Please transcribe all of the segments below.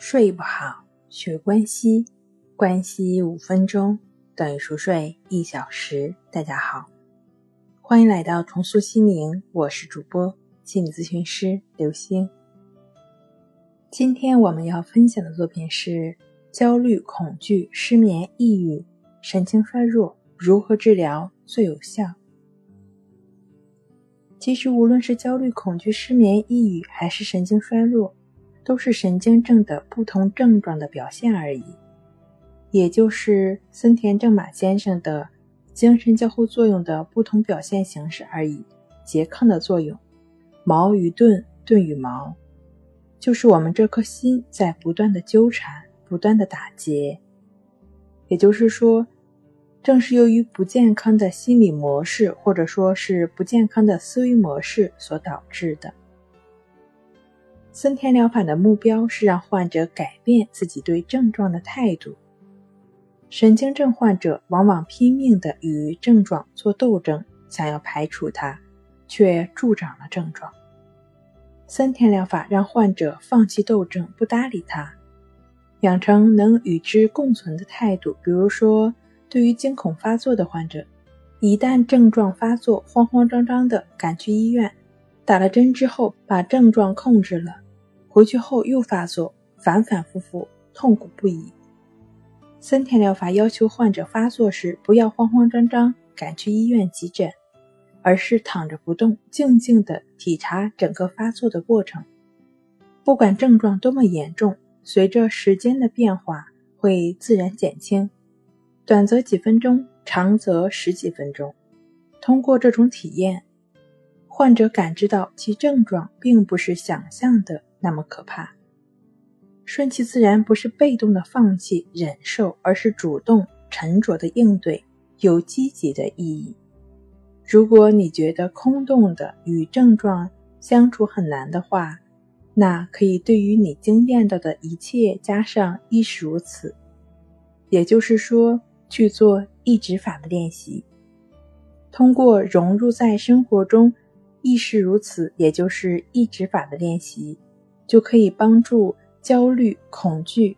睡不好，学关西，关西五分钟等于熟睡一小时。大家好，欢迎来到重塑心灵，我是主播心理咨询师刘星。今天我们要分享的作品是焦虑、恐惧、失眠、抑郁、神经衰弱如何治疗最有效？其实，无论是焦虑、恐惧、失眠、抑郁，还是神经衰弱。都是神经症的不同症状的表现而已，也就是森田正马先生的精神交互作用的不同表现形式而已。拮抗的作用，矛与盾，盾与矛，就是我们这颗心在不断的纠缠，不断的打结。也就是说，正是由于不健康的心理模式，或者说是不健康的思维模式所导致的。森田疗法的目标是让患者改变自己对症状的态度。神经症患者往往拼命地与症状做斗争，想要排除它，却助长了症状。森田疗法让患者放弃斗争，不搭理他，养成能与之共存的态度。比如说，对于惊恐发作的患者，一旦症状发作，慌慌张张地赶去医院。打了针之后，把症状控制了，回去后又发作，反反复复，痛苦不已。森田疗法要求患者发作时不要慌慌张张赶去医院急诊，而是躺着不动，静静地体察整个发作的过程。不管症状多么严重，随着时间的变化会自然减轻，短则几分钟，长则十几分钟。通过这种体验。患者感知到其症状并不是想象的那么可怕，顺其自然不是被动的放弃忍受，而是主动沉着的应对，有积极的意义。如果你觉得空洞的与症状相处很难的话，那可以对于你经验到的一切加上亦是如此，也就是说去做意指法的练习，通过融入在生活中。亦是如此，也就是抑制法的练习，就可以帮助焦虑、恐惧，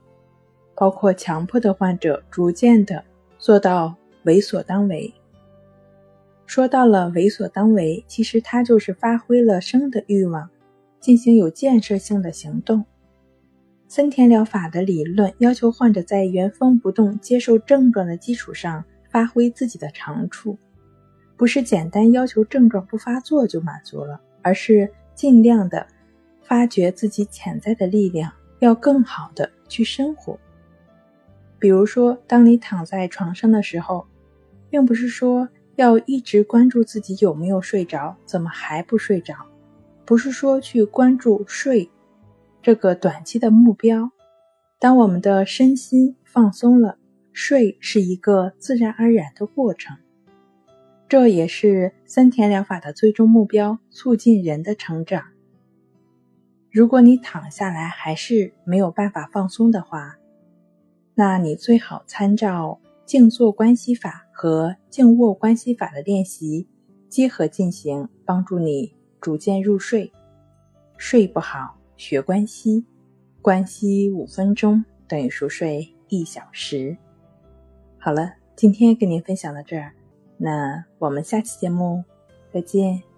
包括强迫的患者，逐渐的做到为所当为。说到了为所当为，其实它就是发挥了生的欲望，进行有建设性的行动。森田疗法的理论要求患者在原封不动接受症状的基础上，发挥自己的长处。不是简单要求症状不发作就满足了，而是尽量的发掘自己潜在的力量，要更好的去生活。比如说，当你躺在床上的时候，并不是说要一直关注自己有没有睡着，怎么还不睡着，不是说去关注睡这个短期的目标。当我们的身心放松了，睡是一个自然而然的过程。这也是森田疗法的最终目标，促进人的成长。如果你躺下来还是没有办法放松的话，那你最好参照静坐关系法和静卧关系法的练习结合进行，帮助你逐渐入睡。睡不好，学关系，关系五分钟等于熟睡一小时。好了，今天跟您分享到这儿。那我们下期节目再见。